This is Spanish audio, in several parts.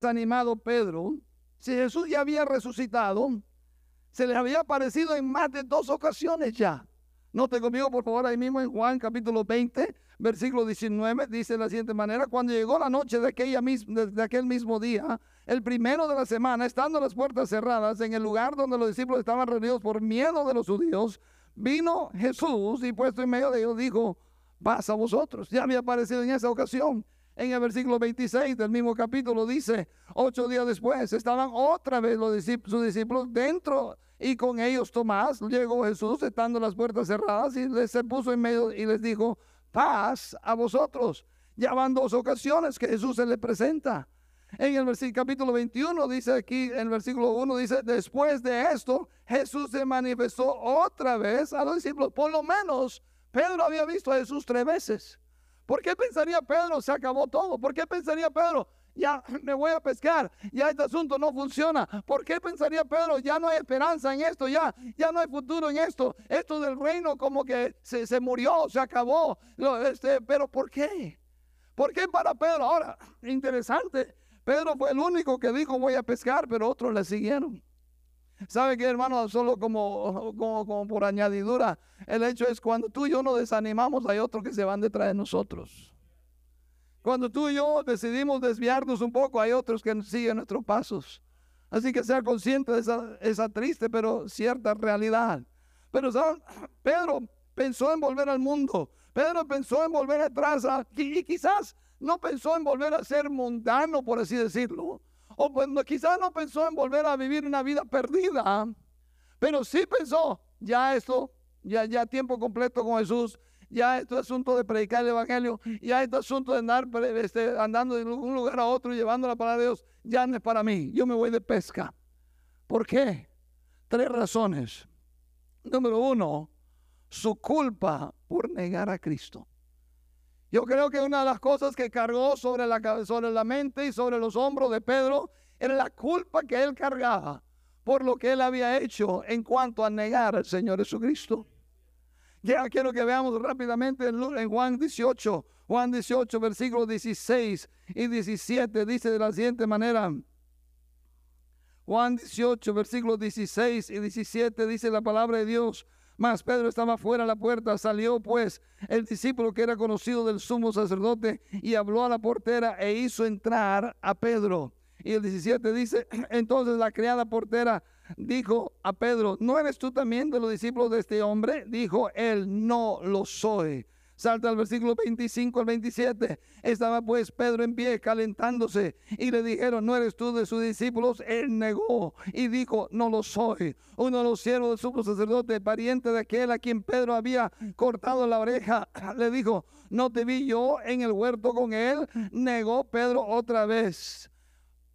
desanimado Pedro, si Jesús ya había resucitado, se le había aparecido en más de dos ocasiones ya. Note conmigo, por favor, ahí mismo en Juan capítulo 20, versículo 19, dice de la siguiente manera, cuando llegó la noche de, aquella de aquel mismo día, el primero de la semana, estando las puertas cerradas en el lugar donde los discípulos estaban reunidos por miedo de los judíos, vino Jesús y puesto en medio de ellos dijo, pasa a vosotros. Ya había aparecido en esa ocasión. En el versículo 26 del mismo capítulo dice, ocho días después estaban otra vez los sus discípulos dentro y con ellos Tomás. Llegó Jesús estando las puertas cerradas y les se puso en medio y les dijo, paz a vosotros. Ya van dos ocasiones que Jesús se le presenta. En el versículo, capítulo 21 dice aquí, en el versículo 1 dice, después de esto, Jesús se manifestó otra vez a los discípulos. Por lo menos, Pedro había visto a Jesús tres veces. ¿Por qué pensaría Pedro se acabó todo? ¿Por qué pensaría Pedro ya me voy a pescar, ya este asunto no funciona? ¿Por qué pensaría Pedro ya no hay esperanza en esto, ya, ya no hay futuro en esto? Esto del reino como que se, se murió, se acabó. Este, pero ¿por qué? ¿Por qué para Pedro? Ahora, interesante, Pedro fue el único que dijo voy a pescar, pero otros le siguieron. ¿Sabe qué, hermano? Solo como, como, por añadidura, el hecho es cuando tú y yo nos desanimamos, hay otros que se van detrás de nosotros. Cuando tú y yo decidimos desviarnos un poco, hay otros que siguen nuestros pasos. Así que sea consciente de esa, esa triste pero cierta realidad. Pero ¿saben? Pedro pensó en volver al mundo. Pedro pensó en volver atrás y quizás no pensó en volver a ser mundano, por así decirlo. O quizás no pensó en volver a vivir una vida perdida, pero sí pensó, ya esto, ya, ya tiempo completo con Jesús, ya esto es asunto de predicar el Evangelio, ya esto es asunto de andar este, andando de un lugar a otro llevando la palabra de Dios, ya no es para mí, yo me voy de pesca. ¿Por qué? Tres razones. Número uno, su culpa por negar a Cristo. Yo creo que una de las cosas que cargó sobre la, sobre la mente y sobre los hombros de Pedro era la culpa que él cargaba por lo que él había hecho en cuanto a negar al Señor Jesucristo. Ya quiero que veamos rápidamente en Juan 18, Juan 18, versículos 16 y 17, dice de la siguiente manera. Juan 18, versículos 16 y 17, dice la palabra de Dios. Mas Pedro estaba fuera de la puerta, salió pues el discípulo que era conocido del sumo sacerdote y habló a la portera e hizo entrar a Pedro. Y el 17 dice, entonces la criada portera dijo a Pedro, ¿no eres tú también de los discípulos de este hombre? Dijo él, no lo soy. Salta al versículo 25 al 27. Estaba pues Pedro en pie calentándose y le dijeron, ¿no eres tú de sus discípulos? Él negó y dijo, no lo soy. Uno de los siervos del sumo sacerdote, pariente de aquel a quien Pedro había cortado la oreja, le dijo, ¿no te vi yo en el huerto con él? Negó Pedro otra vez.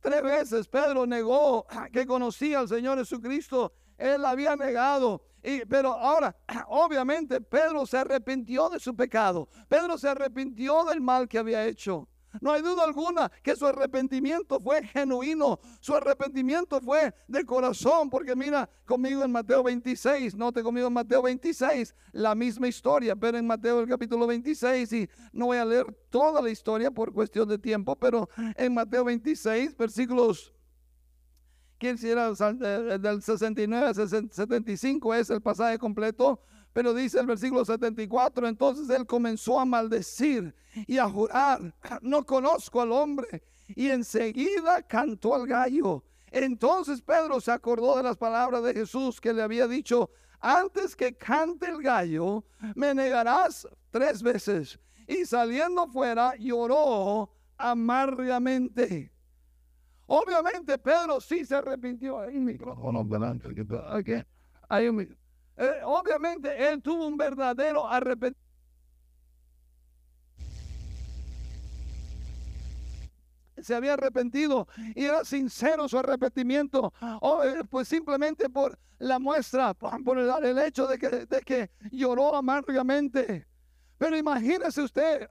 Tres veces Pedro negó que conocía al Señor Jesucristo. Él había negado pero ahora, obviamente, Pedro se arrepintió de su pecado. Pedro se arrepintió del mal que había hecho. No hay duda alguna que su arrepentimiento fue genuino, su arrepentimiento fue de corazón, porque mira conmigo en Mateo 26, note conmigo en Mateo 26, la misma historia, pero en Mateo el capítulo 26, y no voy a leer toda la historia por cuestión de tiempo, pero en Mateo 26, versículos quién era del 69 al 75 es el pasaje completo, pero dice el versículo 74, entonces él comenzó a maldecir y a jurar, no conozco al hombre, y enseguida cantó al gallo. Entonces Pedro se acordó de las palabras de Jesús que le había dicho, antes que cante el gallo, me negarás tres veces. Y saliendo fuera, lloró amargamente. Obviamente Pedro sí se arrepintió. Hay un eh, obviamente él tuvo un verdadero arrepentimiento. se había arrepentido y era sincero su arrepentimiento, o, eh, pues simplemente por la muestra, por el, el hecho de que, de que lloró amargamente. Pero imagínese usted,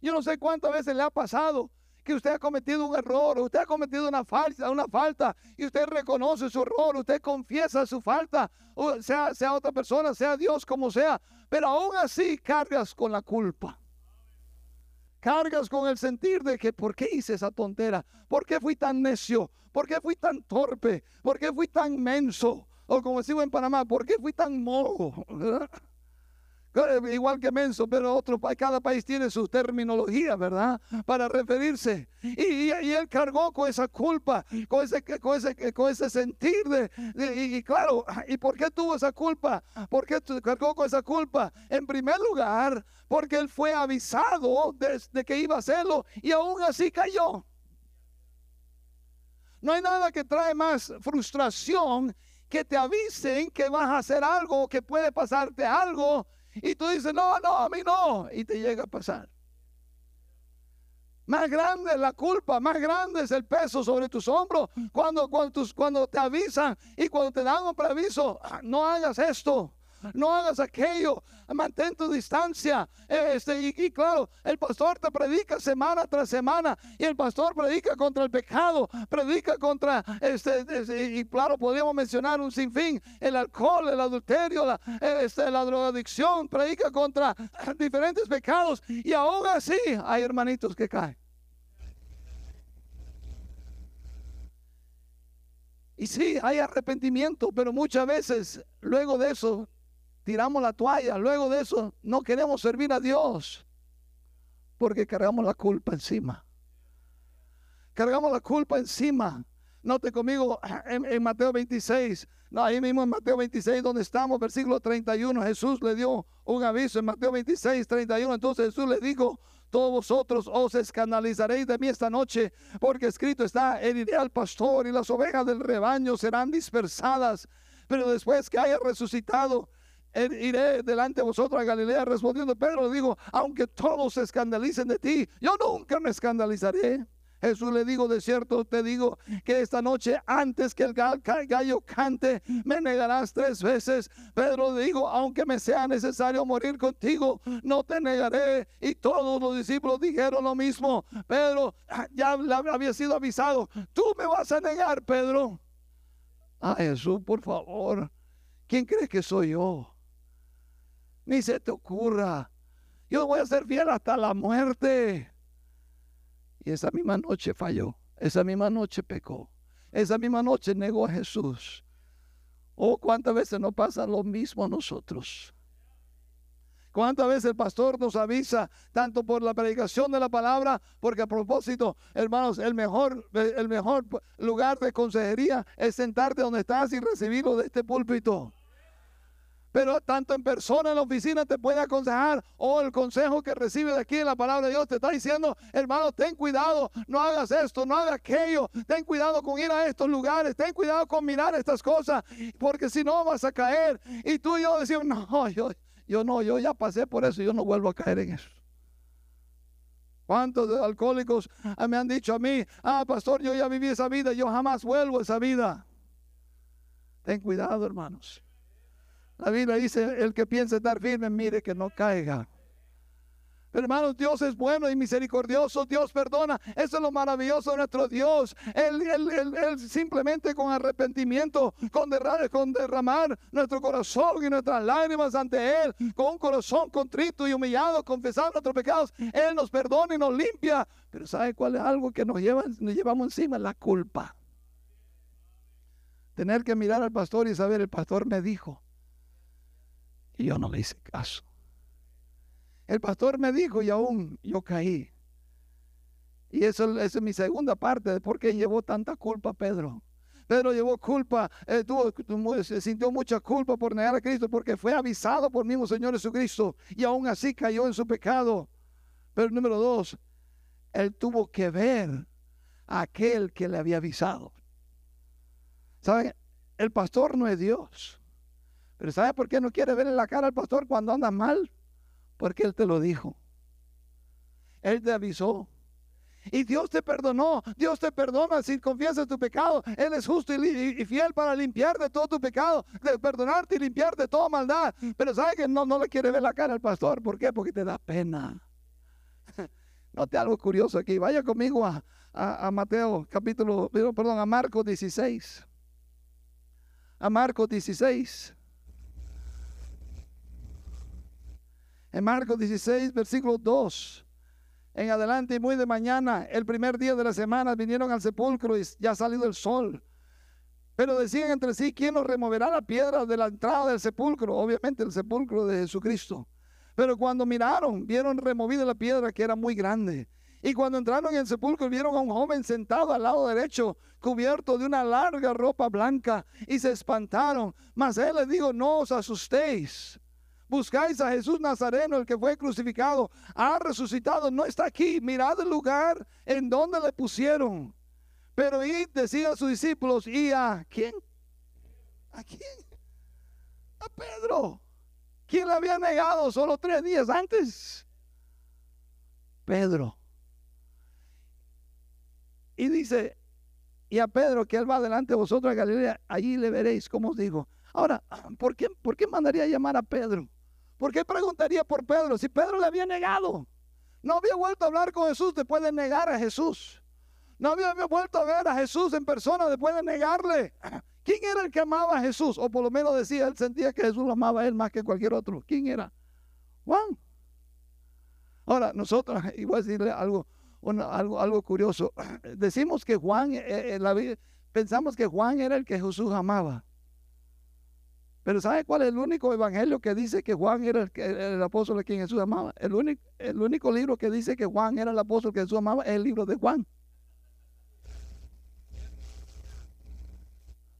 yo no sé cuántas veces le ha pasado que usted ha cometido un error, usted ha cometido una falta, una falta, y usted reconoce su error, usted confiesa su falta, sea, sea otra persona, sea Dios, como sea, pero aún así cargas con la culpa. cargas con el sentir de que, ¿por qué hice esa tontera? ¿Por qué fui tan necio? ¿Por qué fui tan torpe? ¿Por qué fui tan menso? O como decimos en Panamá, ¿por qué fui tan mojo? Eh, igual que menso, pero otro, cada país tiene su terminología, ¿verdad? Para referirse. Y, él cargó con esa culpa, con ese, con ese, con ese sentir de, y, claro, ¿y por qué tuvo esa culpa? ¿Por qué cargó con esa culpa? En primer lugar, porque él fue avisado de, de que iba a hacerlo y aún así cayó. No hay nada que trae más frustración que te avisen que vas a hacer algo, que puede pasarte algo y tú dices, no, no, a mí no. Y te llega a pasar. Más grande es la culpa, más grande es el peso sobre tus hombros cuando, cuando, cuando te avisan y cuando te dan un preaviso, ah, no hagas esto no hagas aquello, mantén tu distancia. Este, y, claro, el pastor te predica semana tras semana y el pastor predica contra el pecado, predica contra, este, este y claro, podríamos mencionar un sinfín, el alcohol, el adulterio, la, este, la drogadicción, predica contra diferentes pecados y aún así hay hermanitos que caen. Y sí, hay arrepentimiento, pero muchas veces luego de eso tiramos la toalla. Luego de eso no queremos servir a Dios porque cargamos la culpa encima. Cargamos la culpa encima. Note conmigo en, Mateo 26, no, ahí mismo en Mateo 26 donde estamos, versículo 31, Jesús le dio un aviso en Mateo 26, 31, entonces Jesús le dijo, todos vosotros os escandalizaréis de mí esta noche, porque escrito está, heriré al pastor y las ovejas del rebaño serán dispersadas, pero después que haya resucitado, iré delante de vosotros a Galilea. Respondiendo Pedro, le digo, aunque todos se escandalicen de ti, yo nunca me escandalizaré. Jesús le digo, de cierto te digo que esta noche antes que el gallo cante, me negarás tres veces. Pedro le digo, aunque me sea necesario morir contigo, no te negaré. Y todos los discípulos dijeron lo mismo. Pedro ya había sido avisado, tú me vas a negar, Pedro. A Jesús, por favor, ¿quién cree que soy yo? Ni se te ocurra. Yo voy a ser fiel hasta la muerte. Y esa misma noche falló. Esa misma noche pecó. Esa misma noche negó a Jesús. Oh, cuántas veces nos pasa lo mismo a nosotros. ¿Cuántas veces el pastor nos avisa, tanto por la predicación de la palabra, porque a propósito, hermanos, el mejor, el mejor lugar de consejería es sentarte donde estás y recibirlo de este púlpito pero tanto en persona en la oficina te puede aconsejar o el consejo que recibe de aquí en la palabra de Dios te está diciendo, hermano, ten cuidado, no hagas esto, no hagas aquello, ten cuidado con ir a estos lugares, ten cuidado con mirar estas cosas, porque si no vas a caer. Y tú y yo decimos, no, yo, yo no, yo ya pasé por eso, yo no vuelvo a caer en eso. ¿Cuántos alcohólicos me han dicho a mí, ah, pastor, yo ya viví esa vida, yo jamás vuelvo a esa vida? Ten cuidado, hermanos. La Biblia dice, el que piense estar firme, mire que no caiga. hermanos, Dios es bueno y misericordioso, Dios perdona. Eso es lo maravilloso de nuestro Dios. Él, simplemente con arrepentimiento, con derramar, con derramar nuestro corazón y nuestras lágrimas ante Él, con un corazón contrito y humillado, confesando nuestros pecados, Él nos perdona y nos limpia. Pero ¿sabe cuál es algo que nos, lleva, nos llevamos encima? La culpa. Tener que mirar al pastor y saber, el pastor me dijo, y yo no le hice caso. El pastor me dijo y aún yo caí. Y eso, esa es mi segunda parte de por qué llevó tanta culpa Pedro. Pedro llevó culpa, eh, tuvo, se sintió mucha culpa por negar a Cristo porque fue avisado por mismo Señor Jesucristo y aún así cayó en su pecado. Pero número dos, él tuvo que ver a aquel que le había avisado. ¿Saben? El pastor no es Dios. Pero ¿sabe por qué no quiere ver en la cara al pastor cuando anda mal? Porque Él te lo dijo. Él te avisó. Y Dios te perdonó. Dios te perdona si confiesas tu pecado. Él es justo y, fiel para limpiar de todo tu pecado, de perdonarte y limpiar de toda maldad. Pero sabe que no, no le quiere ver la cara al pastor. ¿Por qué? Porque te da pena. Note algo curioso aquí. Vaya conmigo a, a, a Mateo capítulo, perdón, a Marcos 16. A Marcos 16. En Marcos 16, versículo 2. en adelante y muy de mañana, el primer día de la semana, vinieron al sepulcro y ya ha salido el sol. Pero decían entre sí, ¿quién nos removerá la piedra de la entrada del sepulcro? Obviamente el sepulcro de Jesucristo. Pero cuando miraron, vieron removida la piedra que era muy grande. Y cuando entraron en el sepulcro, vieron a un joven sentado al lado derecho, cubierto de una larga ropa blanca, y se espantaron. Mas él les dijo, no os asustéis. Buscáis a Jesús Nazareno, el que fue crucificado, ha resucitado, no está aquí. Mirad el lugar en donde le pusieron. Pero y decía a sus discípulos, ¿y a quién? ¿A quién? A Pedro. ¿Quién le había negado solo tres días antes? Pedro. Y dice, y a Pedro, que él va delante de vosotros a Galilea, allí le veréis, como os digo. Ahora, ¿por qué, ¿por qué mandaría llamar a Pedro? ¿Por qué preguntaría por Pedro si Pedro le había negado? No había vuelto a hablar con Jesús después de negar a Jesús. No había, vuelto a ver a Jesús en persona después de negarle. ¿Quién era el que amaba a Jesús? O por lo menos decía, él sentía que Jesús lo amaba a él más que cualquier otro. ¿Quién era? Juan. Ahora, nosotros, y a decirle algo, algo, algo curioso. Decimos que Juan, eh, eh, pensamos que Juan era el que Jesús amaba. Pero ¿sabe cuál es el único evangelio que dice que Juan era el, apóstol a quien Jesús amaba? El único, libro que dice que Juan era el apóstol que Jesús amaba es el libro de Juan.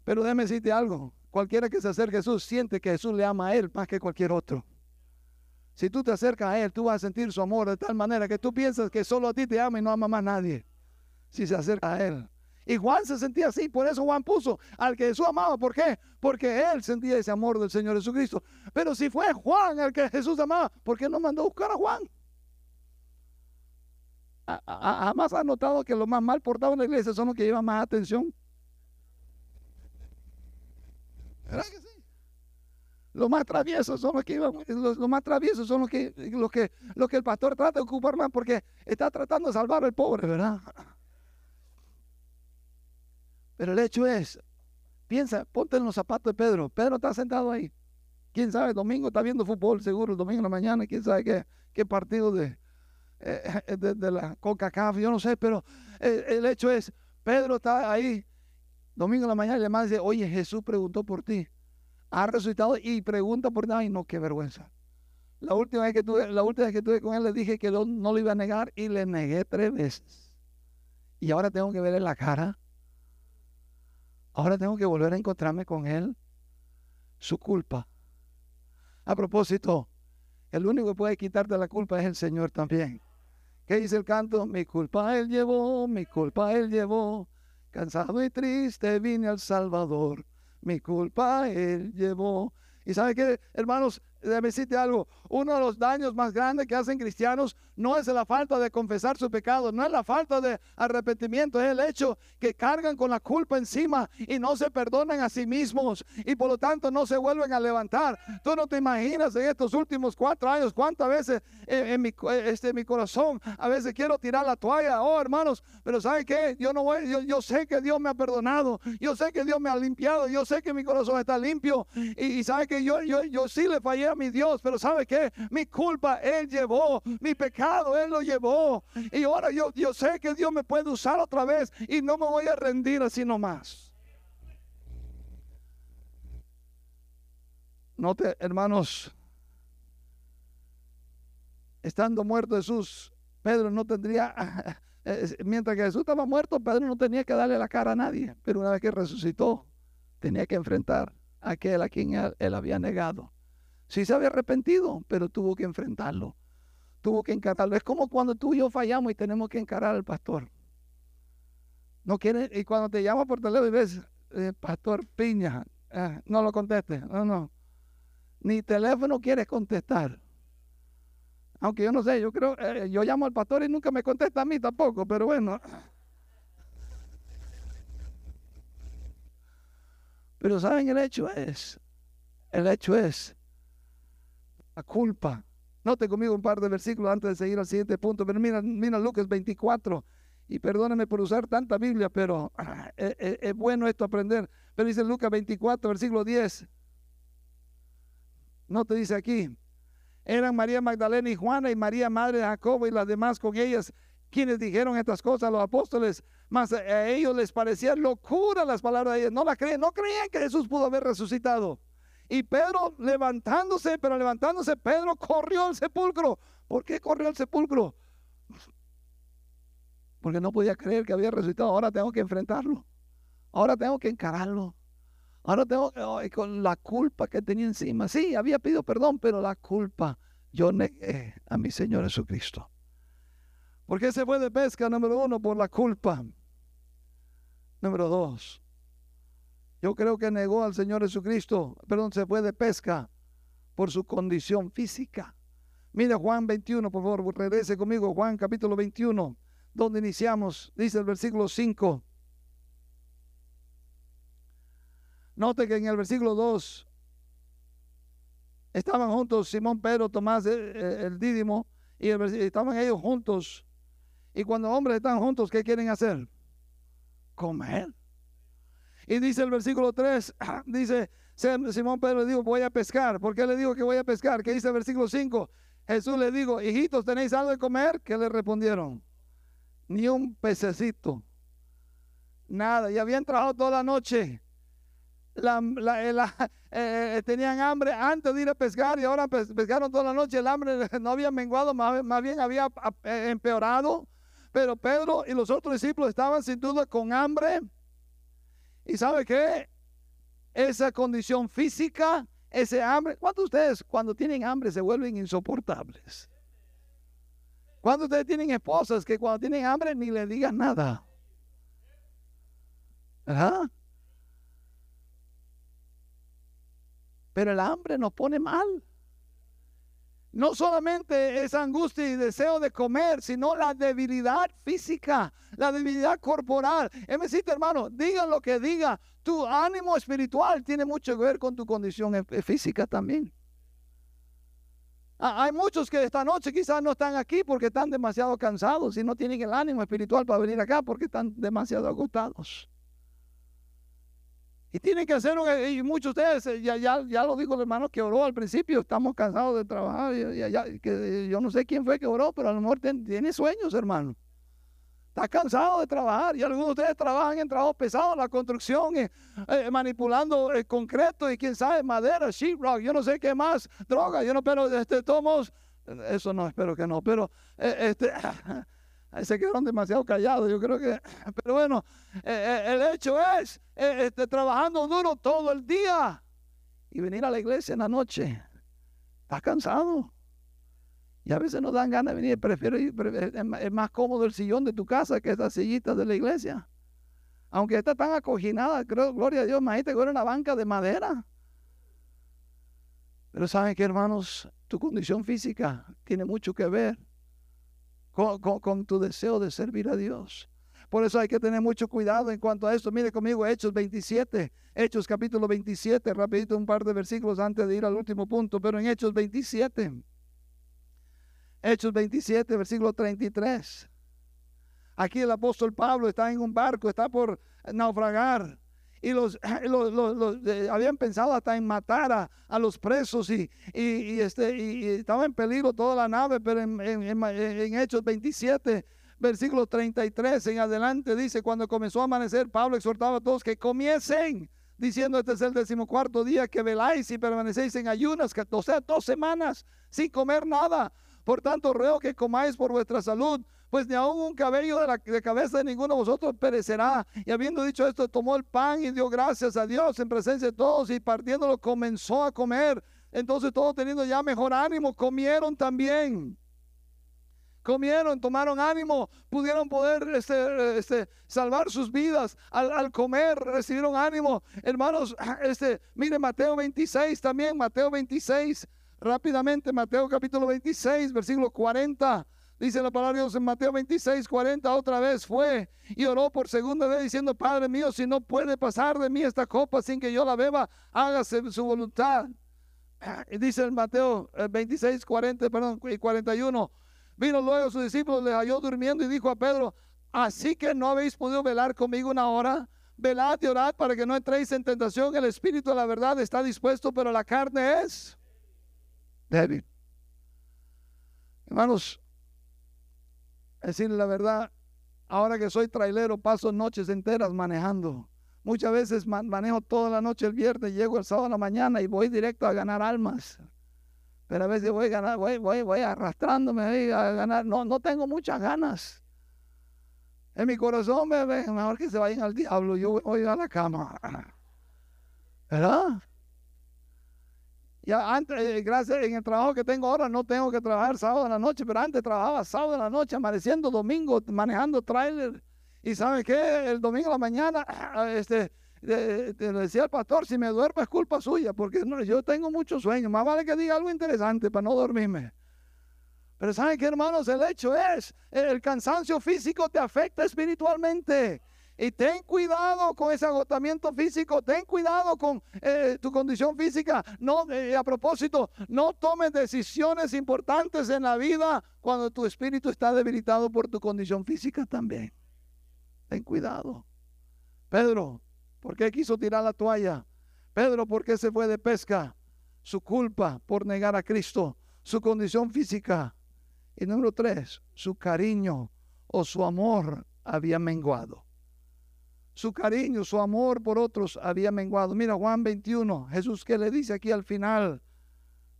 Pero déjeme decirte algo. Cualquiera que se acerque a Jesús siente que Jesús le ama a él más que cualquier otro. Si tú te acercas a Él, tú vas a sentir su amor de tal manera que tú piensas que solo a ti te ama y no ama más nadie. Si se acerca a Él. Y Juan se sentía así, por eso Juan puso al que Jesús amaba. ¿Por qué? Porque él sentía ese amor del Señor Jesucristo. Pero si fue Juan el que Jesús amaba, ¿por qué no mandó a buscar a Juan? Jamás ha notado que los más mal portados en la iglesia son los que llevan más atención. ¿Verdad que sí? Los más traviesos son los que, los que el pastor trata de ocupar más porque está tratando de salvar al pobre, ¿verdad? Pero el hecho es, piensa, ponte en los zapatos de Pedro. Pedro está sentado ahí. Quién sabe, domingo está viendo fútbol, seguro, domingo en la mañana, quién sabe qué, qué partido de, eh, de, la Coca-Cola, yo no sé, pero el, hecho es, Pedro está ahí, domingo en la mañana, y dice, oye, Jesús preguntó por ti, ha resucitado y pregunta por ti, ay, no, qué vergüenza. La última vez que tuve, la última vez que tuve con él, le dije que no, no lo iba a negar y le negué tres veces. Y ahora tengo que ver en la cara Ahora tengo que volver a encontrarme con Él. Su culpa. A propósito, el único que puede quitarte la culpa es el Señor también. ¿Qué dice el canto? Mi culpa Él llevó, mi culpa Él llevó. Cansado y triste vine al Salvador. Mi culpa Él llevó. Y sabe qué, hermanos, déjame decirte algo. Uno de los daños más grandes que hacen cristianos no es la falta de confesar su pecado, no es la falta de arrepentimiento, es el hecho que cargan con la culpa encima y no se perdonan a sí mismos y por lo tanto no se vuelven a levantar. Tú no te imaginas en estos últimos cuatro años cuántas veces en, mi, este, mi corazón a veces quiero tirar la toalla, oh hermanos, pero ¿sabe qué? Yo no voy, yo, sé que Dios me ha perdonado, yo sé que Dios me ha limpiado, yo sé que mi corazón está limpio y, sabe que yo, yo, yo sí le fallé a mi Dios, pero ¿sabe qué? Mi culpa Él llevó, mi pecado Él lo llevó. Y ahora yo, yo sé que Dios me puede usar otra vez y no me voy a rendir así nomás. Note, hermanos, estando muerto Jesús, Pedro no tendría, mientras que Jesús estaba muerto, Pedro no tenía que darle la cara a nadie, pero una vez que resucitó, tenía que enfrentar a aquel a quien él había negado. Sí se había arrepentido, pero tuvo que enfrentarlo. Tuvo que encararlo. Es como cuando tú y yo fallamos y tenemos que encarar al pastor. No quiere, y cuando te llama por teléfono y ves, eh, Pastor Piña, eh, no lo conteste. No, no. Ni teléfono quieres contestar. Aunque yo no sé, yo creo, eh, yo llamo al pastor y nunca me contesta a mí tampoco, pero bueno. Pero saben, el hecho es, el hecho es la culpa. Note conmigo un par de versículos antes de seguir al siguiente punto, pero mira, mira Lucas 24. Y perdóname por usar tanta Biblia, pero ah, es, es, bueno esto aprender. Pero dice Lucas 24, versículo 10. No te dice aquí. eran María Magdalena y Juana y María Madre de Jacobo y las demás con ellas quienes dijeron estas cosas a los apóstoles, mas a ellos les parecían locura las palabras de ellos, no la creen, no creían que Jesús pudo haber resucitado. Y Pedro levantándose, pero levantándose, Pedro corrió al sepulcro. ¿Por qué corrió al sepulcro? Porque no podía creer que había resucitado. Ahora tengo que enfrentarlo. Ahora tengo que encararlo. Ahora tengo que, con la culpa que tenía encima. Sí, había pedido perdón, pero la culpa yo negué a mi Señor Jesucristo. ¿Por qué se fue de pesca? Número uno, por la culpa. Número dos, yo creo que negó al Señor Jesucristo, perdón, se fue de pesca por su condición física. Mira Juan 21, por favor, regrese conmigo, Juan capítulo 21, donde iniciamos, dice el versículo 5. Note que en el versículo 2 estaban juntos Simón, Pedro, Tomás, eh, eh, el, Dídimo, y estaban ellos juntos. Y cuando hombres están juntos, ¿qué quieren hacer? Comer. Y dice el versículo 3, dice, Simón Pedro le dijo, voy a pescar. ¿Por qué le digo que voy a pescar? ¿Qué dice el versículo 5? Jesús le dijo, hijitos, ¿tenéis algo de comer? ¿Qué le respondieron? Ni un pececito. Nada. Y habían trabajado toda la noche la, eh, eh, tenían hambre antes de ir a pescar y ahora pescaron toda la noche. El hambre no había menguado, más, bien había eh, empeorado. Pero Pedro y los otros discípulos estaban sin duda con hambre. ¿Y sabe qué? Esa condición física, ese hambre. ¿Cuántos de ustedes cuando tienen hambre se vuelven insoportables? ¿Cuántos de ustedes tienen esposas que cuando tienen hambre ni le digan nada? Pero el hambre nos pone mal. No solamente esa angustia y deseo de comer, sino la debilidad física, la debilidad corporal. Es decir, hermano, digan lo que diga, tu ánimo espiritual tiene mucho que ver con tu condición e-, e-, física también. Ah, hay muchos que esta noche quizás no están aquí porque están demasiado cansados y no tienen el ánimo espiritual para venir acá porque están demasiado agotados. Y tienen que hacer, y muchos de ustedes, eh, ya, ya, ya lo dijo el hermano que oró al principio, estamos cansados de trabajar, que yo no sé quién fue que oró, pero a lo mejor tiene sueños, hermano. Está cansado de trabajar y algunos de ustedes trabajan en trabajo pesado, la construcción, eh, eh, manipulando el concreto y quién sabe, madera, sheetrock, yo no sé qué más, droga, yo no, pero este, todos, eso no, espero que no, pero este, se quedaron demasiado callados, yo creo que, pero bueno, eh, eh, el hecho es, eh, este, trabajando duro todo el día y venir a la iglesia en la noche, está cansado. Y a veces no dan ganas de venir, prefiero es más cómodo el sillón de tu casa que estas sillitas de la iglesia. Aunque está tan acoginadas, creo, gloria a Dios, imagínate que era una banca de madera. Pero saben que hermanos, tu condición física tiene mucho que ver con, tu deseo de servir a Dios. Por eso hay que tener mucho cuidado en cuanto a esto. Mire conmigo Hechos 27, Hechos capítulo 27, rapidito un par de versículos antes de ir al último punto, pero en Hechos 27, Hechos 27, versículo 33. Aquí el apóstol Pablo está en un barco, está por naufragar y los, eh, habían pensado hasta en matar a, los presos y, este, y, estaba en peligro toda la nave, pero en, en, Hechos 27, versículo 33 en adelante dice, cuando comenzó a amanecer, Pablo exhortaba a todos que comiesen, diciendo, este es el decimocuarto día que veláis y permanecéis en ayunas, o sea, dos semanas sin comer nada. Por tanto, ruego que comáis por vuestra salud pues ni aún un cabello de la cabeza de ninguno de vosotros perecerá. Y habiendo dicho esto, tomó el pan y dio gracias a Dios en presencia de todos y partiéndolo comenzó a comer. Entonces todos teniendo ya mejor ánimo, comieron también. Comieron, tomaron ánimo, pudieron poder este, este, salvar sus vidas al, al, comer, recibieron ánimo. Hermanos, este, mire Mateo 26 también, Mateo 26, rápidamente, Mateo capítulo 26, versículo 40. Dice la palabra de Dios en Mateo 26, 40, otra vez fue y oró por segunda vez diciendo, Padre mío, si no puede pasar de mí esta copa sin que yo la beba, hágase su voluntad. Y dice en Mateo 26, eh, 40, perdón, y 41, vino luego sus discípulos, le halló durmiendo y dijo a Pedro, así que no habéis podido velar conmigo una hora, velad y orad para que no entréis en tentación, el espíritu de la verdad está dispuesto, pero la carne es débil. Hermanos, decirle la verdad, ahora que soy trailero, paso noches enteras manejando. Muchas veces manejo toda la noche el viernes, llego el sábado a la mañana y voy directo a ganar almas. Pero a veces voy, ganar, voy, voy, voy arrastrándome a ganar. No, no tengo muchas ganas. En mi corazón me mejor que se vayan al diablo, yo voy a la cama. ¿Verdad? Ya antes, eh, gracias en el trabajo que tengo ahora, no tengo que trabajar sábado en la noche, pero antes trabajaba sábado en la noche, amaneciendo domingo, manejando trailer. Y ¿sabe qué? El domingo a la mañana, este, le decía al pastor, si me duermo es culpa suya, porque no, yo tengo mucho sueño. Más vale que diga algo interesante para no dormirme. Pero ¿saben qué, hermanos? El hecho es, el cansancio físico te afecta espiritualmente. Y ten cuidado con ese agotamiento físico, ten cuidado con eh, tu condición física. No, eh, a propósito, no tomes decisiones importantes en la vida cuando tu espíritu está debilitado por tu condición física también. Ten cuidado. Pedro, ¿por qué quiso tirar la toalla? Pedro, ¿por qué se fue de pesca? Su culpa por negar a Cristo, su condición física. Y número tres, su cariño o su amor había menguado su cariño, su amor por otros había menguado. Mira Juan 21, Jesús que le dice aquí al final,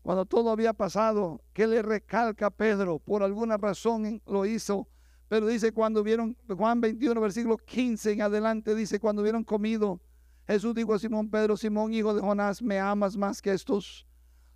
cuando todo había pasado, que le recalca a Pedro, por alguna razón lo hizo, pero dice cuando vieron, Juan 21, versículo 15 en adelante, dice, cuando hubieron comido, Jesús dijo a Simón Pedro, Simón, hijo de Jonás, ¿me amas más que estos?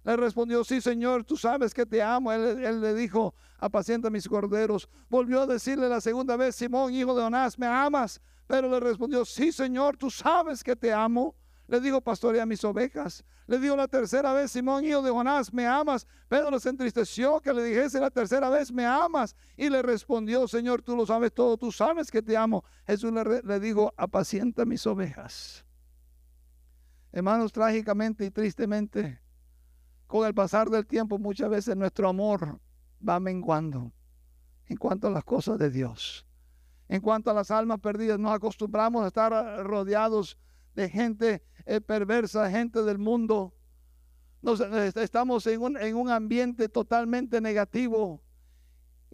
Le respondió, sí, Señor, tú sabes que te amo. Él, él, le dijo, apacienta mis corderos. Volvió a decirle la segunda vez, Simón, hijo de Jonás, ¿me amas? Pero le respondió, sí Señor, tú sabes que te amo. Le dijo, pastorea mis ovejas. Le dijo la tercera vez, Simón, hijo de Jonás, ¿me amas? Pedro se entristeció que le dijese la tercera vez, ¿me amas? Y le respondió, Señor, tú lo sabes todo, tú sabes que te amo. Jesús le, le dijo, apacienta mis ovejas. Hermanos, trágicamente y tristemente, con el pasar del tiempo, muchas veces nuestro amor va menguando en cuanto a las cosas de Dios. En cuanto a las almas perdidas, nos acostumbramos a estar rodeados de gente eh, perversa, gente del mundo. Nos, eh, estamos en un, en un ambiente totalmente negativo.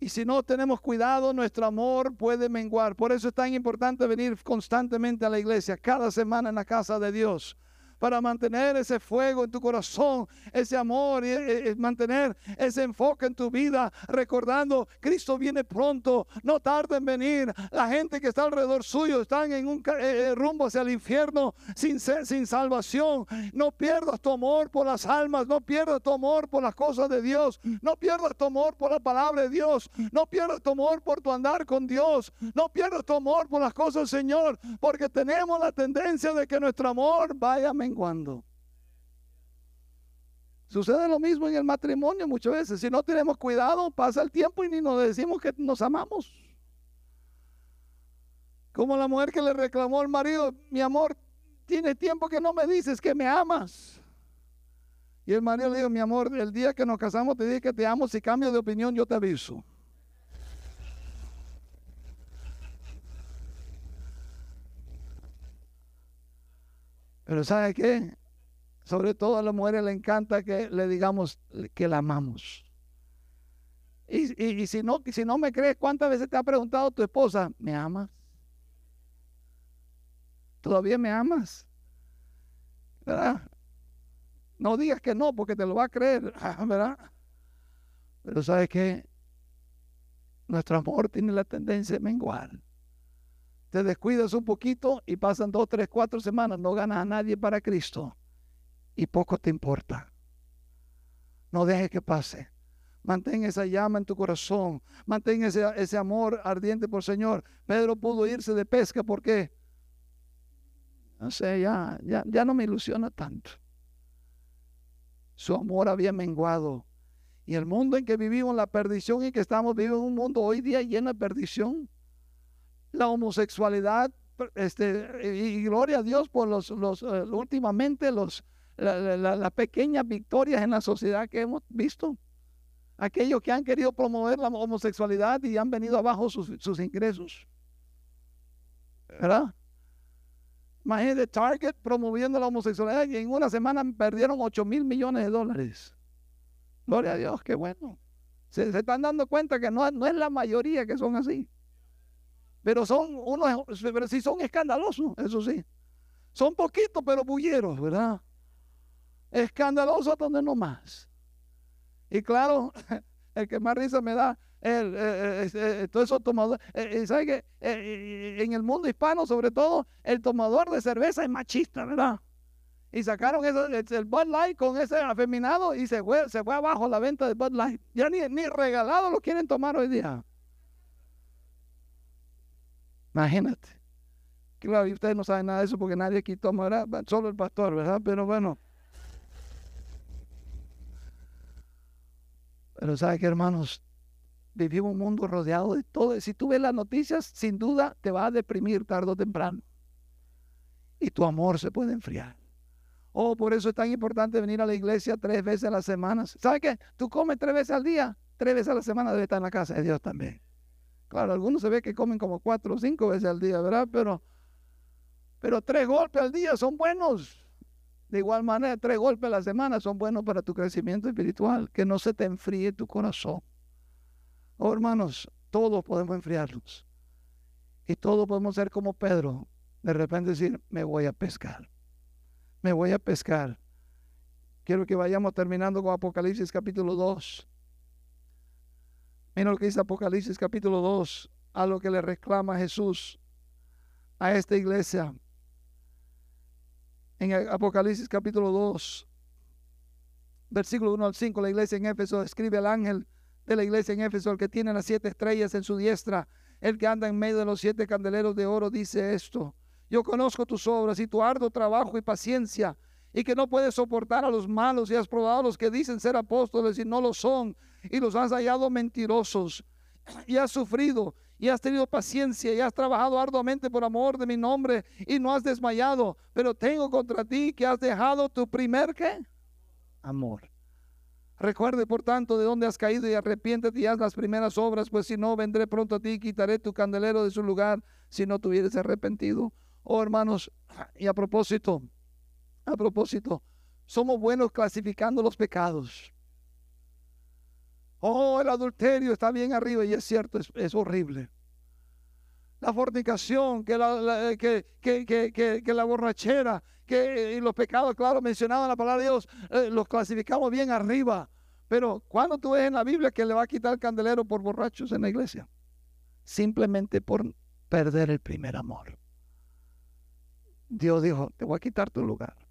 Y si no tenemos cuidado, nuestro amor puede menguar. Por eso es tan importante venir constantemente a la iglesia, cada semana en la casa de Dios para mantener ese fuego en tu corazón, ese amor y, eh, eh, mantener ese enfoque en tu vida, recordando, Cristo viene pronto, no tarda en venir. La gente que está alrededor suyo están en un eh, rumbo hacia el infierno sin, sin salvación. No pierdas tu amor por las almas, no pierdas tu amor por las cosas de Dios, no pierdas tu amor por la palabra de Dios, no pierdas tu amor por tu andar con Dios, no pierdas tu amor por las cosas del Señor, porque tenemos la tendencia de que nuestro amor vaya a cuando Sucede lo mismo en el matrimonio muchas veces. Si no tenemos cuidado, pasa el tiempo y ni nos decimos que nos amamos. Como la mujer que le reclamó al marido, mi amor, tiene tiempo que no me dices que me amas. Y el marido le dijo, mi amor, el día que nos casamos te dije que te amo, si cambio de opinión yo te aviso. Pero ¿sabe qué? Sobre todo a las mujeres le encanta que le digamos que la amamos. Y, si, no, si no me crees, ¿cuántas veces te ha preguntado tu esposa, ¿me amas? ¿Todavía me amas? ¿Verdad? No digas que no, porque te lo va a creer, ¿verdad? Pero ¿sabes qué? Nuestro amor tiene la tendencia a menguar te descuidas un poquito y pasan dos, tres, cuatro semanas, no ganas a nadie para Cristo y poco te importa. No dejes que pase. Mantén esa llama en tu corazón. Mantén ese, ese amor ardiente por el Señor. Pedro pudo irse de pesca porque, no sé, ya, ya, ya no me ilusiona tanto. Su amor había menguado. Y el mundo en que vivimos, la perdición en que estamos, vivimos un mundo hoy día lleno de perdición la homosexualidad, este, y gloria a Dios por los, los eh, últimamente los, las la, pequeñas victorias en la sociedad que hemos visto. Aquellos que han querido promover la homosexualidad y han venido abajo sus, sus ingresos. ¿Verdad? Imagínate Target promoviendo la homosexualidad y en una semana perdieron 8 mil millones de dólares. Gloria a Dios, qué bueno. Se, están dando cuenta que no, no es la mayoría que son así. Pero son unos, pero sí son escandalosos, eso sí. Son poquitos, pero bulleros, ¿verdad? Escandalosos donde no más. Y claro, el que más risa me da el, eh, todos esos tomadores. ¿Sabe que en el mundo hispano, sobre todo, el tomador de cerveza es machista, ¿verdad? Y sacaron eso, el Bud Light con ese afeminado y se fue, se fue abajo la venta de Bud Light. Ya ni, ni regalado lo quieren tomar hoy día. Imagínate. Claro, y ustedes no saben nada de eso porque nadie aquí toma, ¿verdad? Solo el pastor, ¿verdad? Pero bueno. Pero ¿sabe qué, hermanos? Vivimos un mundo rodeado de todo. Si tú ves las noticias, sin duda te va a deprimir tarde o temprano. Y tu amor se puede enfriar. Oh, por eso es tan importante venir a la iglesia tres veces a la semana. ¿Sabes qué? Tú comes tres veces al día, tres veces a la semana debe estar en la casa de Dios también. Claro, algunos se ve que comen como cuatro o cinco veces al día, ¿verdad? Pero, pero tres golpes al día son buenos. De igual manera, tres golpes a la semana son buenos para tu crecimiento espiritual. Que no se te enfríe tu corazón. Oh, hermanos, todos podemos enfriarnos. Y todos podemos ser como Pedro. De repente decir, me voy a pescar me voy a pescar. Quiero que vayamos terminando con Apocalipsis capítulo 2. Mira lo que dice Apocalipsis capítulo 2, a lo que le reclama Jesús a esta iglesia. En Apocalipsis capítulo 2, versículo 1 al 5, la iglesia en Éfeso escribe al ángel de la iglesia en Éfeso, el que tiene las siete estrellas en su diestra, el que anda en medio de los siete candeleros de oro, dice esto. Yo conozco tus obras y tu arduo trabajo y paciencia, y que no puedes soportar a los malos y has probado a los que dicen ser apóstoles y no lo son, y los has hallado mentirosos, y has sufrido y has tenido paciencia y has trabajado arduamente por amor de mi nombre y no has desmayado, pero tengo contra ti que has dejado tu primer qué? Amor. Recuerde, por tanto, de dónde has caído y arrepiéntete y haz las primeras obras, pues si no, vendré pronto a ti y quitaré tu candelero de su lugar si no te hubieras arrepentido. Oh, hermanos, y a propósito, a propósito, somos buenos clasificando los pecados. Oh, el adulterio está bien arriba y es cierto, es, horrible. La fornicación, que la, que, que, la borrachera, que y los pecados, claro, mencionados en la palabra de Dios, eh, los clasificamos bien arriba. Pero cuando tú ves en la Biblia que le va a quitar el candelero por borrachos en la iglesia? Simplemente por perder el primer amor. Dios dijo, te voy a quitar tu lugar.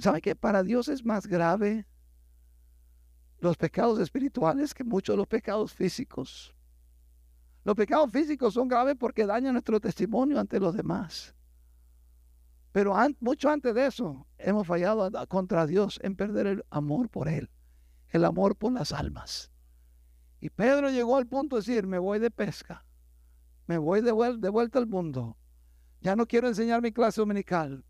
¿Sabe que para Dios es más grave los pecados espirituales que muchos de los pecados físicos? Los pecados físicos son graves porque dañan nuestro testimonio ante los demás. Pero mucho antes de eso, hemos fallado contra Dios en perder el amor por Él, el amor por las almas. Y Pedro llegó al punto de decir, me voy de pesca, me voy de vuelta al mundo, ya no quiero enseñar mi clase dominical.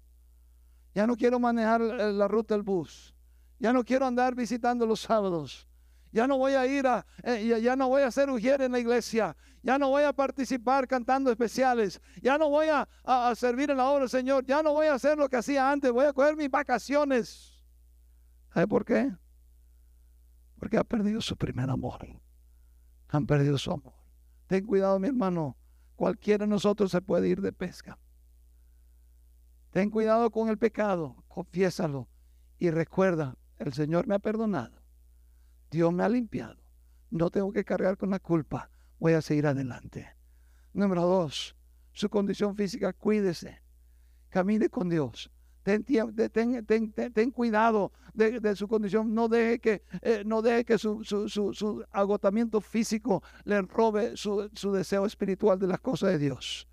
Ya no quiero manejar la ruta del bus. Ya no quiero andar visitando los sábados. Ya no voy a ir a, eh, ya no voy a hacer ujier en la iglesia. Ya no voy a participar cantando especiales. Ya no voy a, a, servir en la obra del Señor. Ya no voy a hacer lo que hacía antes. Voy a coger mis vacaciones. ¿Sabe por qué? Porque ha perdido su primer amor. Han perdido su amor. Ten cuidado, mi hermano. Cualquiera de nosotros se puede ir de pesca. Ten cuidado con el pecado, confiésalo y recuerda, el Señor me ha perdonado, Dios me ha limpiado, no tengo que cargar con la culpa, voy a seguir adelante. Número dos, su condición física, cuídese, camine con Dios. Ten, cuidado de, su condición. No deje que, eh, no deje que su, su, agotamiento físico le robe su, deseo espiritual de las cosas de Dios.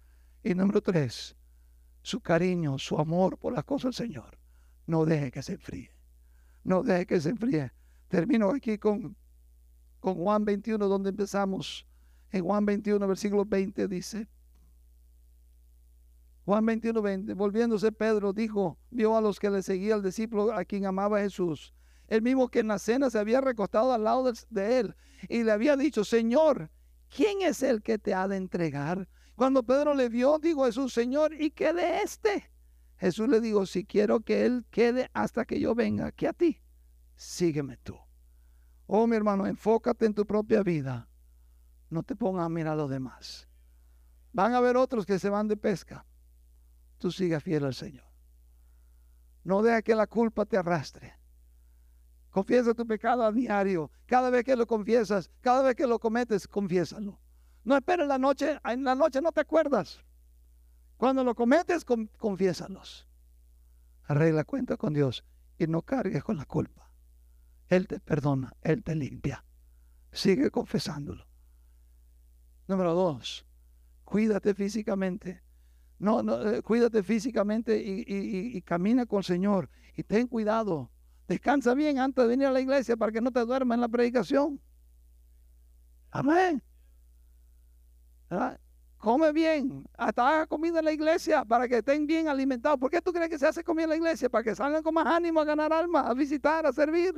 Y número tres, su cariño, su amor por las cosas del Señor. No deje que se enfríe. No deje que se enfríe. Termino aquí con, con Juan 21, donde empezamos. En Juan 21, versículo 20 dice, Juan 21, 20. Volviéndose Pedro dijo, vio a los que le seguía el discípulo a quien amaba Jesús. El mismo que en la cena se había recostado al lado de, él y le había dicho, Señor, ¿quién es el que te ha de entregar? Cuando Pedro le vio, dijo Jesús, Señor, ¿y qué de este? Jesús le dijo, si quiero que él quede hasta que yo venga aquí a ti, sígueme tú. Oh, mi hermano, enfócate en tu propia vida. No te pongas a mirar a los demás. Van a haber otros que se van de pesca. Tú sigas fiel al Señor. No deja que la culpa te arrastre. Confiesa tu pecado a diario. Cada vez que lo confiesas, cada vez que lo cometes, confiésalo. No esperes la noche, en la noche no te acuerdas. Cuando lo cometes, confiésalos. Arregla cuenta con Dios y no cargues con la culpa. Él te perdona, Él te limpia. Sigue confesándolo. Número dos, cuídate físicamente. No, no, eh, cuídate físicamente y, y camina con el Señor. Y ten cuidado. Descansa bien antes de venir a la iglesia para que no te duermas en la predicación. Amén. Come bien, hasta haga comida en la iglesia para que estén bien alimentados. ¿Por qué tú crees que se hace comida en la iglesia? Para que salgan con más ánimo a ganar alma, a visitar, a servir.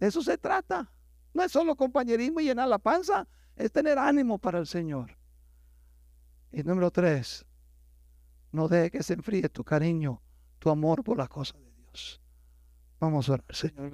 De eso se trata. No es solo compañerismo y llenar la panza, es tener ánimo para el Señor. Y número tres, no deje que se enfríe tu cariño, tu amor por las cosas de Dios. Vamos a orar, Señor.